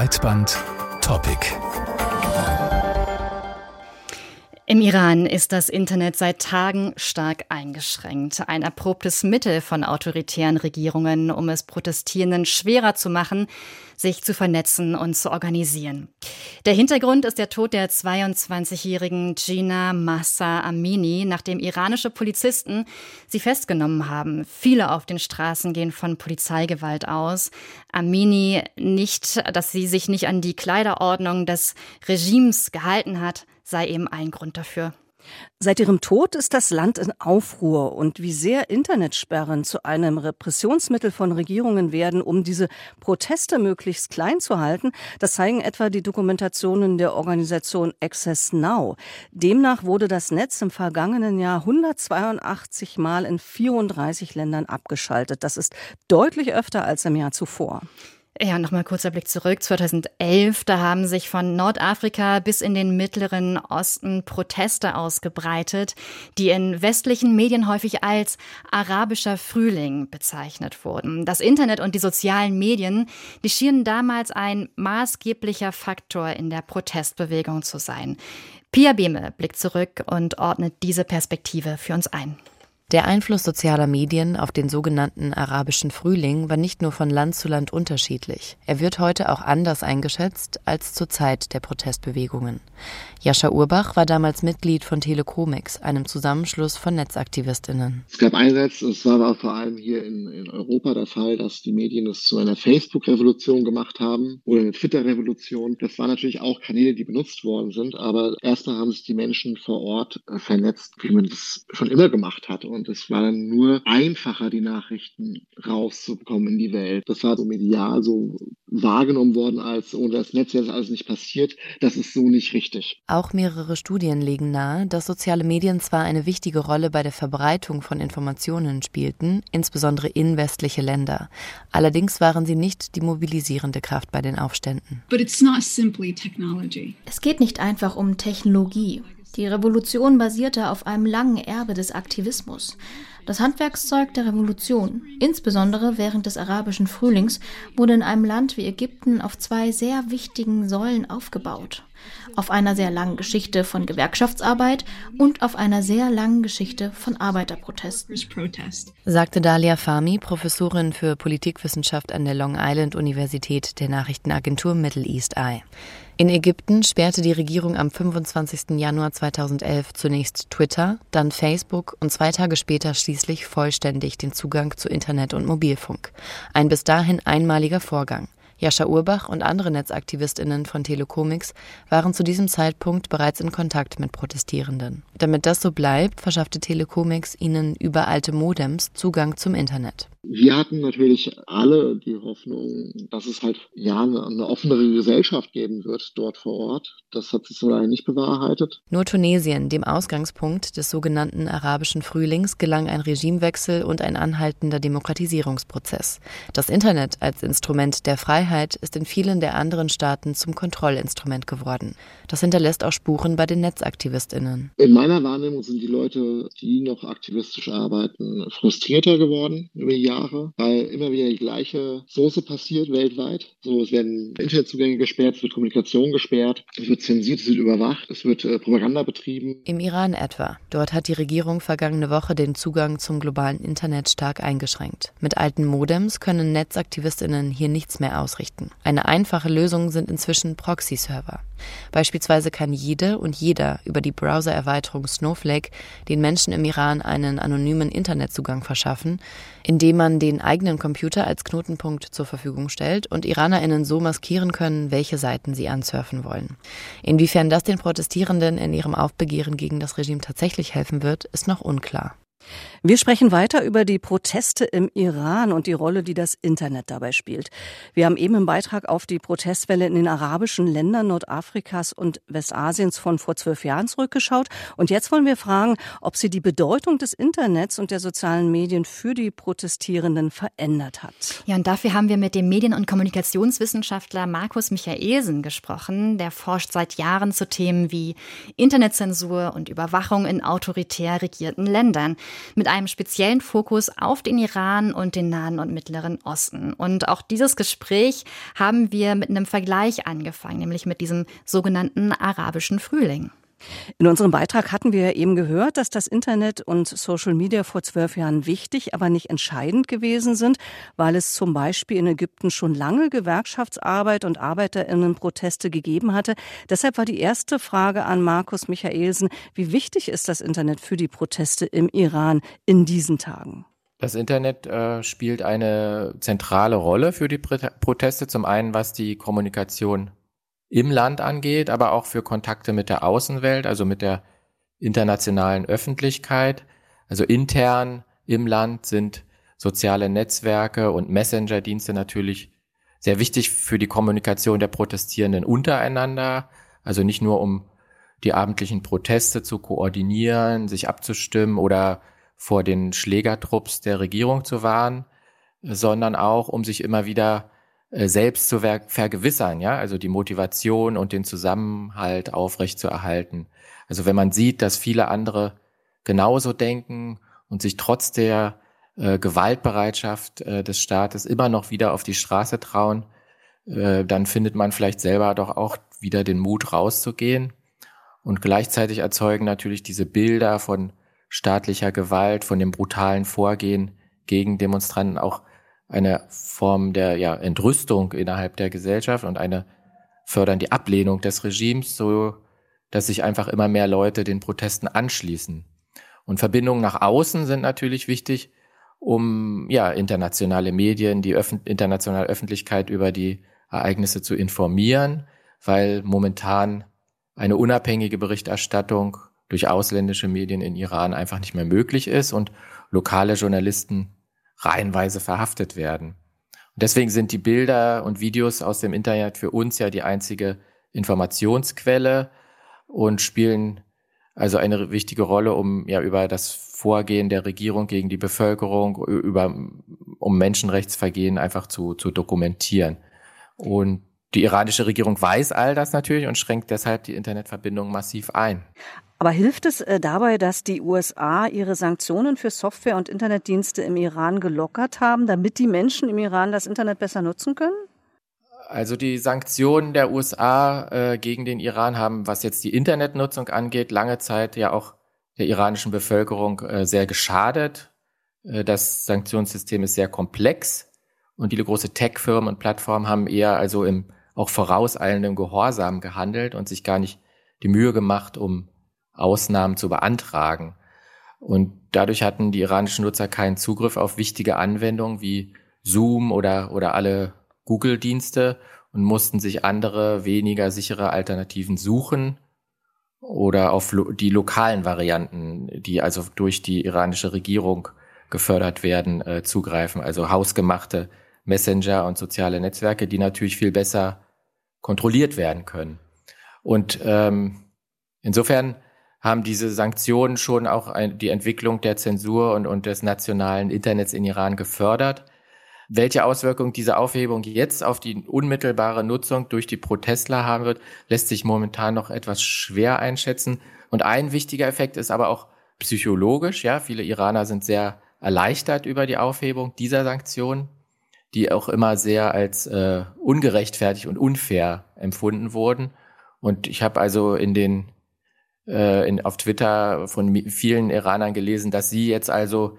Breitband Topic. Im Iran ist das Internet seit Tagen stark eingeschränkt. Ein erprobtes Mittel von autoritären Regierungen, um es Protestierenden schwerer zu machen, sich zu vernetzen und zu organisieren. Der Hintergrund ist der Tod der 22-jährigen Gina Massa Amini, nachdem iranische Polizisten sie festgenommen haben. Viele auf den Straßen gehen von Polizeigewalt aus. Amini nicht, dass sie sich nicht an die Kleiderordnung des Regimes gehalten hat, sei eben ein Grund dafür. Seit ihrem Tod ist das Land in Aufruhr und wie sehr Internetsperren zu einem Repressionsmittel von Regierungen werden, um diese Proteste möglichst klein zu halten, das zeigen etwa die Dokumentationen der Organisation Access Now. Demnach wurde das Netz im vergangenen Jahr 182 Mal in 34 Ländern abgeschaltet. Das ist deutlich öfter als im Jahr zuvor. Ja, nochmal kurzer Blick zurück. 2011, da haben sich von Nordafrika bis in den Mittleren Osten Proteste ausgebreitet, die in westlichen Medien häufig als arabischer Frühling bezeichnet wurden. Das Internet und die sozialen Medien, die schienen damals ein maßgeblicher Faktor in der Protestbewegung zu sein. Pia Behme blickt zurück und ordnet diese Perspektive für uns ein. Der Einfluss sozialer Medien auf den sogenannten arabischen Frühling war nicht nur von Land zu Land unterschiedlich. Er wird heute auch anders eingeschätzt als zur Zeit der Protestbewegungen. Jascha Urbach war damals Mitglied von Telekomics, einem Zusammenschluss von Netzaktivistinnen. Es gab einerseits, es war aber vor allem hier in, in Europa der Fall, dass die Medien es zu einer Facebook-Revolution gemacht haben oder eine Twitter-Revolution. Das waren natürlich auch Kanäle, die benutzt worden sind, aber erstmal haben sich die Menschen vor Ort vernetzt, wie man das schon immer gemacht hat. Und es war dann nur einfacher, die Nachrichten rauszubekommen in die Welt. Das war so medial so wahrgenommen worden als, ohne das Netz wäre das alles nicht passiert. Das ist so nicht richtig. Auch mehrere Studien legen nahe, dass soziale Medien zwar eine wichtige Rolle bei der Verbreitung von Informationen spielten, insbesondere in westliche Länder. Allerdings waren sie nicht die mobilisierende Kraft bei den Aufständen. Es geht nicht einfach um Technologie. Die Revolution basierte auf einem langen Erbe des Aktivismus. Das Handwerkszeug der Revolution, insbesondere während des arabischen Frühlings, wurde in einem Land wie Ägypten auf zwei sehr wichtigen Säulen aufgebaut. Auf einer sehr langen Geschichte von Gewerkschaftsarbeit und auf einer sehr langen Geschichte von Arbeiterprotesten. Sagte Dalia Fahmy, Professorin für Politikwissenschaft an der Long Island Universität der Nachrichtenagentur Middle East Eye. In Ägypten sperrte die Regierung am 25. Januar 2011 zunächst Twitter, dann Facebook und zwei Tage später schließlich vollständig den Zugang zu Internet und Mobilfunk. Ein bis dahin einmaliger Vorgang. Jascha Urbach und andere Netzaktivistinnen von Telekomics waren zu diesem Zeitpunkt bereits in Kontakt mit Protestierenden. Damit das so bleibt, verschaffte Telekomics ihnen über alte Modems Zugang zum Internet. Wir hatten natürlich alle die Hoffnung, dass es halt ja eine, eine offenere Gesellschaft geben wird dort vor Ort. Das hat sich so leider nicht bewahrheitet. Nur Tunesien, dem Ausgangspunkt des sogenannten arabischen Frühlings, gelang ein Regimewechsel und ein anhaltender Demokratisierungsprozess. Das Internet als Instrument der Freiheit ist in vielen der anderen Staaten zum Kontrollinstrument geworden. Das hinterlässt auch Spuren bei den Netzaktivistinnen. In meiner Wahrnehmung sind die Leute, die noch aktivistisch arbeiten, frustrierter geworden über die Jahre, weil immer wieder die gleiche Soße passiert weltweit. So, es werden Internetzugänge gesperrt, es wird Kommunikation gesperrt, es wird zensiert, es wird überwacht, es wird äh, Propaganda betrieben. Im Iran etwa. Dort hat die Regierung vergangene Woche den Zugang zum globalen Internet stark eingeschränkt. Mit alten Modems können Netzaktivistinnen hier nichts mehr ausrichten. Eine einfache Lösung sind inzwischen Proxy-Server. Beispielsweise kann jede und jeder über die Browser-Erweiterung Snowflake den Menschen im Iran einen anonymen Internetzugang verschaffen, indem man den eigenen Computer als Knotenpunkt zur Verfügung stellt und IranerInnen so maskieren können, welche Seiten sie ansurfen wollen. Inwiefern das den Protestierenden in ihrem Aufbegehren gegen das Regime tatsächlich helfen wird, ist noch unklar. Wir sprechen weiter über die Proteste im Iran und die Rolle, die das Internet dabei spielt. Wir haben eben im Beitrag auf die Protestwelle in den arabischen Ländern Nordafrikas und Westasiens von vor zwölf Jahren zurückgeschaut. Und jetzt wollen wir fragen, ob sie die Bedeutung des Internets und der sozialen Medien für die Protestierenden verändert hat. Ja, und dafür haben wir mit dem Medien- und Kommunikationswissenschaftler Markus Michaelsen gesprochen. Der forscht seit Jahren zu Themen wie Internetzensur und Überwachung in autoritär regierten Ländern. mit einem speziellen Fokus auf den Iran und den Nahen und Mittleren Osten. Und auch dieses Gespräch haben wir mit einem Vergleich angefangen, nämlich mit diesem sogenannten arabischen Frühling. In unserem Beitrag hatten wir eben gehört, dass das Internet und Social Media vor zwölf Jahren wichtig, aber nicht entscheidend gewesen sind, weil es zum Beispiel in Ägypten schon lange Gewerkschaftsarbeit und Arbeiterinnenproteste gegeben hatte. Deshalb war die erste Frage an Markus Michaelsen, wie wichtig ist das Internet für die Proteste im Iran in diesen Tagen? Das Internet äh, spielt eine zentrale Rolle für die Proteste. Zum einen, was die Kommunikation im Land angeht, aber auch für Kontakte mit der Außenwelt, also mit der internationalen Öffentlichkeit. Also intern im Land sind soziale Netzwerke und Messenger-Dienste natürlich sehr wichtig für die Kommunikation der Protestierenden untereinander. Also nicht nur um die abendlichen Proteste zu koordinieren, sich abzustimmen oder vor den Schlägertrupps der Regierung zu warnen, sondern auch um sich immer wieder selbst zu vergewissern, ja, also die Motivation und den Zusammenhalt aufrechtzuerhalten. Also wenn man sieht, dass viele andere genauso denken und sich trotz der äh, Gewaltbereitschaft äh, des Staates immer noch wieder auf die Straße trauen, äh, dann findet man vielleicht selber doch auch wieder den Mut rauszugehen. Und gleichzeitig erzeugen natürlich diese Bilder von staatlicher Gewalt, von dem brutalen Vorgehen gegen Demonstranten auch eine Form der ja, Entrüstung innerhalb der Gesellschaft und eine fördern die Ablehnung des Regimes, so dass sich einfach immer mehr Leute den Protesten anschließen. Und Verbindungen nach außen sind natürlich wichtig, um ja internationale Medien, die Öffn internationale Öffentlichkeit über die Ereignisse zu informieren, weil momentan eine unabhängige Berichterstattung durch ausländische Medien in Iran einfach nicht mehr möglich ist und lokale Journalisten reihenweise verhaftet werden. Und deswegen sind die Bilder und Videos aus dem Internet für uns ja die einzige Informationsquelle und spielen also eine wichtige Rolle, um ja über das Vorgehen der Regierung gegen die Bevölkerung, über, um Menschenrechtsvergehen einfach zu, zu dokumentieren. Und die iranische Regierung weiß all das natürlich und schränkt deshalb die Internetverbindung massiv ein. Aber hilft es äh, dabei, dass die USA ihre Sanktionen für Software- und Internetdienste im Iran gelockert haben, damit die Menschen im Iran das Internet besser nutzen können? Also die Sanktionen der USA äh, gegen den Iran haben, was jetzt die Internetnutzung angeht, lange Zeit ja auch der iranischen Bevölkerung äh, sehr geschadet. Äh, das Sanktionssystem ist sehr komplex und viele große Tech-Firmen und Plattformen haben eher also im auch vorauseilendem Gehorsam gehandelt und sich gar nicht die Mühe gemacht, um Ausnahmen zu beantragen. Und dadurch hatten die iranischen Nutzer keinen Zugriff auf wichtige Anwendungen wie Zoom oder, oder alle Google-Dienste und mussten sich andere, weniger sichere Alternativen suchen oder auf lo die lokalen Varianten, die also durch die iranische Regierung gefördert werden, äh, zugreifen. Also hausgemachte Messenger und soziale Netzwerke, die natürlich viel besser kontrolliert werden können. Und ähm, insofern haben diese Sanktionen schon auch ein, die Entwicklung der Zensur und, und des nationalen Internets in Iran gefördert. Welche Auswirkungen diese Aufhebung jetzt auf die unmittelbare Nutzung durch die Protestler haben wird, lässt sich momentan noch etwas schwer einschätzen. Und ein wichtiger Effekt ist aber auch psychologisch. Ja, viele Iraner sind sehr erleichtert über die Aufhebung dieser Sanktionen, die auch immer sehr als äh, ungerechtfertigt und unfair empfunden wurden. Und ich habe also in den äh, in, auf Twitter von vielen Iranern gelesen, dass sie jetzt also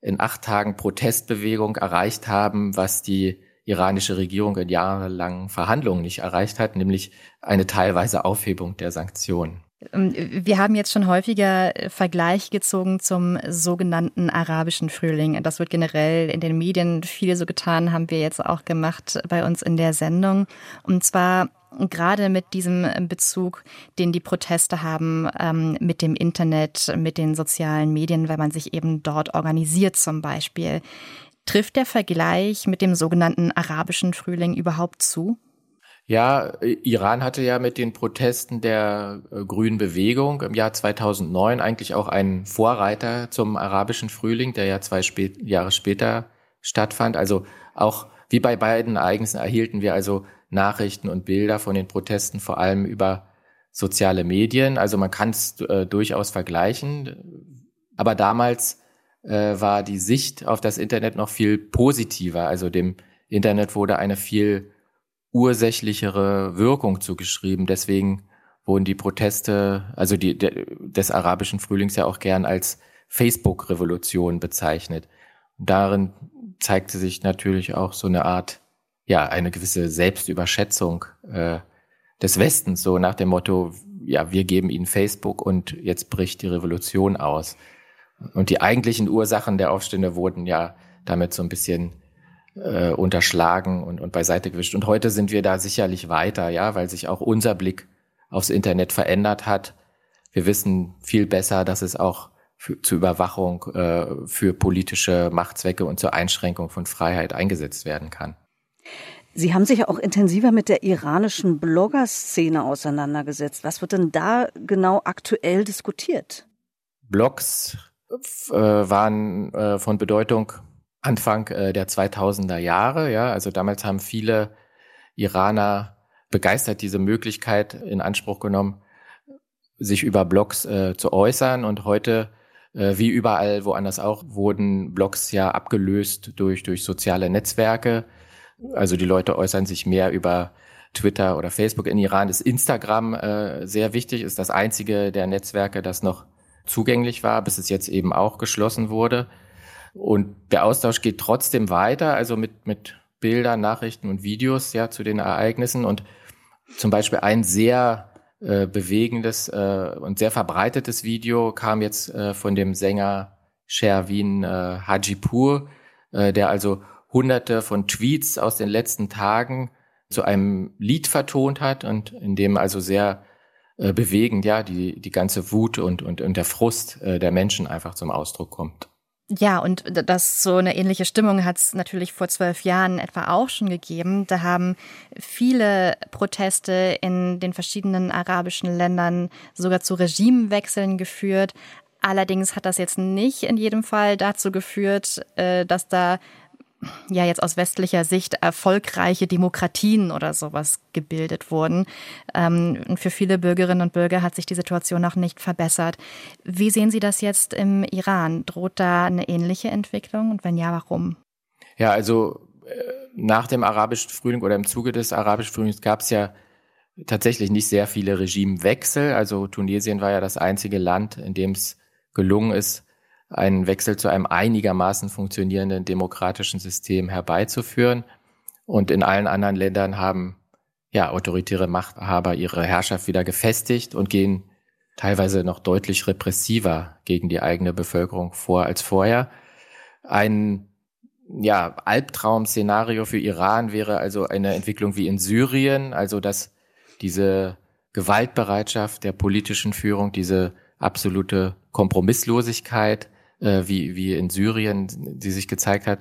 in acht Tagen Protestbewegung erreicht haben, was die iranische Regierung in jahrelangen Verhandlungen nicht erreicht hat, nämlich eine teilweise Aufhebung der Sanktionen. Ähm, wir haben jetzt schon häufiger Vergleich gezogen zum sogenannten arabischen Frühling. Das wird generell in den Medien viel so getan, haben wir jetzt auch gemacht bei uns in der Sendung. Und zwar gerade mit diesem Bezug, den die Proteste haben, ähm, mit dem Internet, mit den sozialen Medien, weil man sich eben dort organisiert zum Beispiel. Trifft der Vergleich mit dem sogenannten arabischen Frühling überhaupt zu? Ja, Iran hatte ja mit den Protesten der äh, Grünen Bewegung im Jahr 2009 eigentlich auch einen Vorreiter zum arabischen Frühling, der ja zwei spät, Jahre später stattfand. Also auch wie bei beiden Ereignissen erhielten wir also Nachrichten und Bilder von den Protesten, vor allem über soziale Medien. Also man kann es äh, durchaus vergleichen. Aber damals äh, war die Sicht auf das Internet noch viel positiver. Also dem Internet wurde eine viel ursächlichere Wirkung zugeschrieben. Deswegen wurden die Proteste, also die de, des arabischen Frühlings ja auch gern als Facebook-Revolution bezeichnet. Und darin zeigte sich natürlich auch so eine Art, ja, eine gewisse Selbstüberschätzung äh, des Westens, so nach dem Motto, ja, wir geben ihnen Facebook und jetzt bricht die Revolution aus. Und die eigentlichen Ursachen der Aufstände wurden ja damit so ein bisschen äh, unterschlagen und, und beiseite gewischt. Und heute sind wir da sicherlich weiter, ja, weil sich auch unser Blick aufs Internet verändert hat. Wir wissen viel besser, dass es auch für, zur Überwachung, äh, für politische Machtzwecke und zur Einschränkung von Freiheit eingesetzt werden kann. Sie haben sich ja auch intensiver mit der iranischen Blogger-Szene auseinandergesetzt. Was wird denn da genau aktuell diskutiert? Blogs äh, waren äh, von Bedeutung Anfang äh, der 2000er Jahre. Ja, also damals haben viele Iraner begeistert diese Möglichkeit in Anspruch genommen, sich über Blogs äh, zu äußern. Und heute, äh, wie überall woanders auch, wurden Blogs ja abgelöst durch, durch soziale Netzwerke. Also die Leute äußern sich mehr über Twitter oder Facebook. In Iran ist Instagram äh, sehr wichtig, ist das einzige der Netzwerke, das noch zugänglich war, bis es jetzt eben auch geschlossen wurde. Und der Austausch geht trotzdem weiter, also mit, mit Bildern, Nachrichten und Videos ja zu den Ereignissen. Und zum Beispiel ein sehr äh, bewegendes äh, und sehr verbreitetes Video kam jetzt äh, von dem Sänger Sherwin äh, Hajipur, äh, der also hunderte von Tweets aus den letzten Tagen zu einem Lied vertont hat und in dem also sehr äh, bewegend ja die, die ganze Wut und, und, und der Frust äh, der Menschen einfach zum Ausdruck kommt. Ja, und das so eine ähnliche Stimmung hat es natürlich vor zwölf Jahren etwa auch schon gegeben. Da haben viele Proteste in den verschiedenen arabischen Ländern sogar zu Regimewechseln geführt. Allerdings hat das jetzt nicht in jedem Fall dazu geführt, äh, dass da ja jetzt aus westlicher Sicht erfolgreiche Demokratien oder sowas gebildet wurden. Ähm, für viele Bürgerinnen und Bürger hat sich die Situation noch nicht verbessert. Wie sehen Sie das jetzt im Iran? Droht da eine ähnliche Entwicklung und wenn ja, warum? Ja, also äh, nach dem arabischen Frühling oder im Zuge des arabischen Frühlings gab es ja tatsächlich nicht sehr viele Regimewechsel. Also Tunesien war ja das einzige Land, in dem es gelungen ist, einen Wechsel zu einem einigermaßen funktionierenden demokratischen System herbeizuführen. Und in allen anderen Ländern haben ja autoritäre Machthaber ihre Herrschaft wieder gefestigt und gehen teilweise noch deutlich repressiver gegen die eigene Bevölkerung vor als vorher. Ein ja, Albtraum-Szenario für Iran wäre also eine Entwicklung wie in Syrien, also dass diese Gewaltbereitschaft der politischen Führung, diese absolute Kompromisslosigkeit äh, wie, wie in Syrien, die sich gezeigt hat,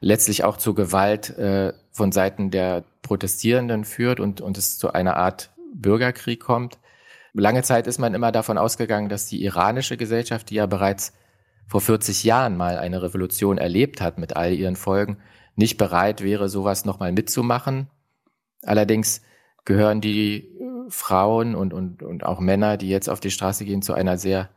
letztlich auch zu Gewalt äh, von Seiten der Protestierenden führt und, und es zu einer Art Bürgerkrieg kommt. Lange Zeit ist man immer davon ausgegangen, dass die iranische Gesellschaft, die ja bereits vor 40 Jahren mal eine Revolution erlebt hat mit all ihren Folgen, nicht bereit wäre, sowas nochmal mitzumachen. Allerdings gehören die Frauen und, und, und auch Männer, die jetzt auf die Straße gehen, zu einer sehr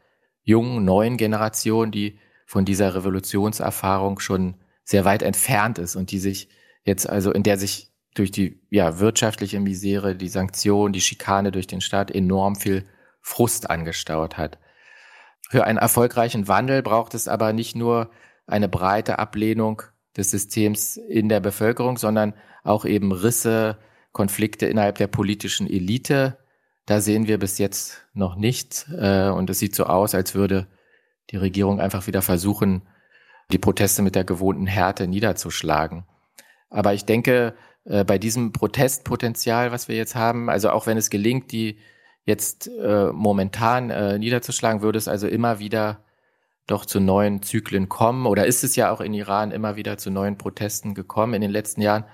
jungen, neuen Generation, die von dieser Revolutionserfahrung schon sehr weit entfernt ist und die sich jetzt also, in der sich durch die ja, wirtschaftliche Misere, die Sanktionen, die Schikane durch den Staat enorm viel Frust angestaut hat. Für einen erfolgreichen Wandel braucht es aber nicht nur eine breite Ablehnung des Systems in der Bevölkerung, sondern auch eben Risse, Konflikte innerhalb der politischen Elite, da sehen wir bis jetzt noch nichts. Äh, und es sieht so aus, als würde die Regierung einfach wieder versuchen, die Proteste mit der gewohnten Härte niederzuschlagen. Aber ich denke, äh, bei diesem Protestpotenzial, was wir jetzt haben, also auch wenn es gelingt, die jetzt äh, momentan äh, niederzuschlagen, würde es also immer wieder doch zu neuen Zyklen kommen. Oder ist es ja auch in Iran immer wieder zu neuen Protesten gekommen in den letzten Jahren.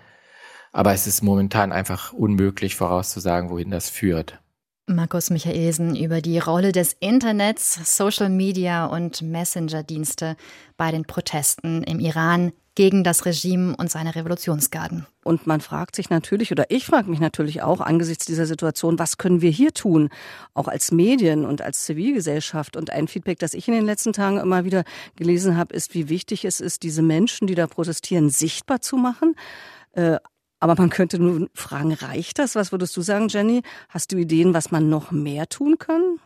Aber es ist momentan einfach unmöglich vorauszusagen, wohin das führt. Markus Michaelsen über die Rolle des Internets, Social Media und Messenger-Dienste bei den Protesten im Iran. gegen das Regime und seine Revolutionsgarden. Und man fragt sich natürlich, oder ich frage mich natürlich auch angesichts dieser Situation, was können wir hier tun, auch als Medien und als Zivilgesellschaft. Und ein Feedback, das ich in den letzten Tagen immer wieder gelesen habe, ist, wie wichtig es ist, diese Menschen, die da protestieren, sichtbar zu machen. Aber man könnte nun fragen, reicht das? Was würdest du sagen, Jenny? Hast du Ideen, was man noch mehr tun kann?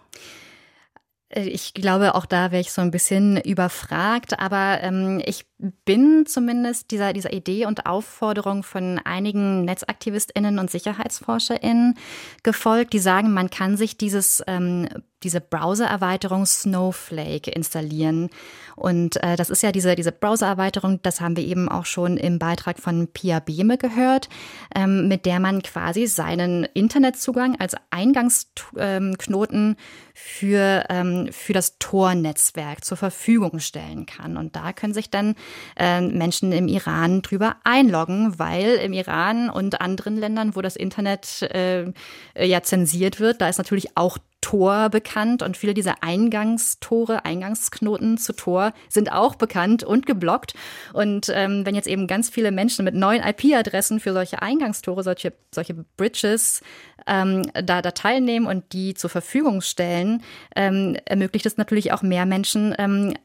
Äh, ich glaube, auch da wäre ich so ein bisschen überfragt, aber ähm, ich bin zumindest dieser, dieser Idee und Aufforderung von einigen NetzaktivistInnen und SicherheitsforscherInnen gefolgt, die sagen, man kann sich dieses, ähm, diese Browser-Erweiterung Snowflake installieren. Und äh, das ist ja diese, diese Browser-Erweiterung, das haben wir eben auch schon im Beitrag von Pia Behme gehört, ähm, mit der man quasi seinen Internetzugang als Eingangsknoten für, ähm, für das Tor-Netzwerk zur Verfügung stellen kann. Und da können sich dann äh, Menschen im Iran drüber einloggen, weil im Iran und anderen Ländern, wo das Internet äh, ja zensiert wird, da ist natürlich auch Tor bekannt und viele dieser Eingangstore, Eingangsknoten zu Tor sind auch bekannt und geblockt. Und ähm, wenn jetzt eben ganz viele Menschen mit neuen IP-Adressen für solche Eingangstore, solche, solche Bridges ähm, da, da teilnehmen und die zur Verfügung stellen, ähm, ermöglicht es natürlich auch mehr Menschen, ähm,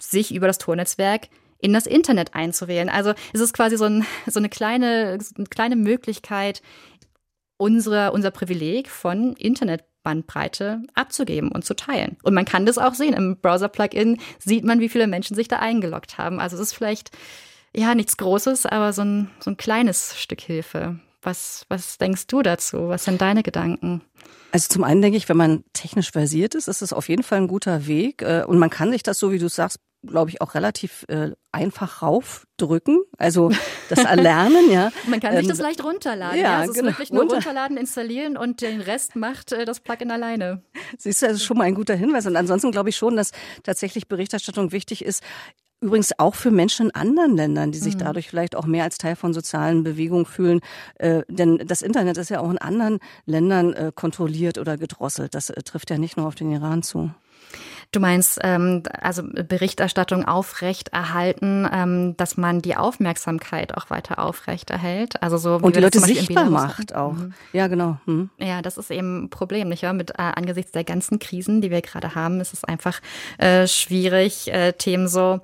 sich über das Tornetzwerk in das Internet einzuwählen. Also es ist quasi so, ein, so eine, kleine, eine kleine Möglichkeit, unsere, unser Privileg von Internetbandbreite abzugeben und zu teilen. Und man kann das auch sehen. Im Browser-Plugin sieht man, wie viele Menschen sich da eingeloggt haben. Also es ist vielleicht, ja, nichts Großes, aber so ein, so ein kleines Stück Hilfe. Was, was denkst du dazu? Was sind deine Gedanken? Also zum einen denke ich, wenn man technisch versiert ist, ist es auf jeden Fall ein guter Weg. Äh, und man kann sich das, so wie du sagst, glaube ich, auch relativ äh, einfach raufdrücken. Also das Erlernen, ja. Man kann sich das ähm, leicht runterladen. Ja, ja. Also genau. es ist wirklich nur Runter runterladen, installieren und den Rest macht äh, das Plugin alleine. Siehst du, das ist schon mal ein guter Hinweis. Und ansonsten glaube ich schon, dass tatsächlich Berichterstattung wichtig ist. Übrigens auch für Menschen in anderen Ländern, die sich mhm. dadurch vielleicht auch mehr als Teil von sozialen Bewegungen fühlen. Äh, denn das Internet ist ja auch in anderen Ländern äh, kontrolliert oder gedrosselt. Das äh, trifft ja nicht nur auf den Iran zu. Du meinst ähm, also Berichterstattung aufrecht erhalten, ähm, dass man die Aufmerksamkeit auch weiter aufrecht erhält. Also so wie und die Leute sichtbar macht auch. Mhm. Ja, genau. Mhm. Ja, das ist eben ein Problem, nicht wahr? Mit äh, angesichts der ganzen Krisen, die wir gerade haben, ist es einfach äh, schwierig, äh, Themen so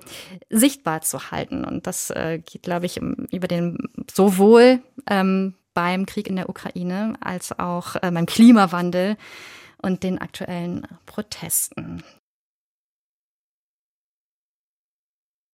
sichtbar zu halten. Und das äh, geht, glaube ich, über den sowohl ähm, beim Krieg in der Ukraine als auch äh, beim Klimawandel und den aktuellen Protesten.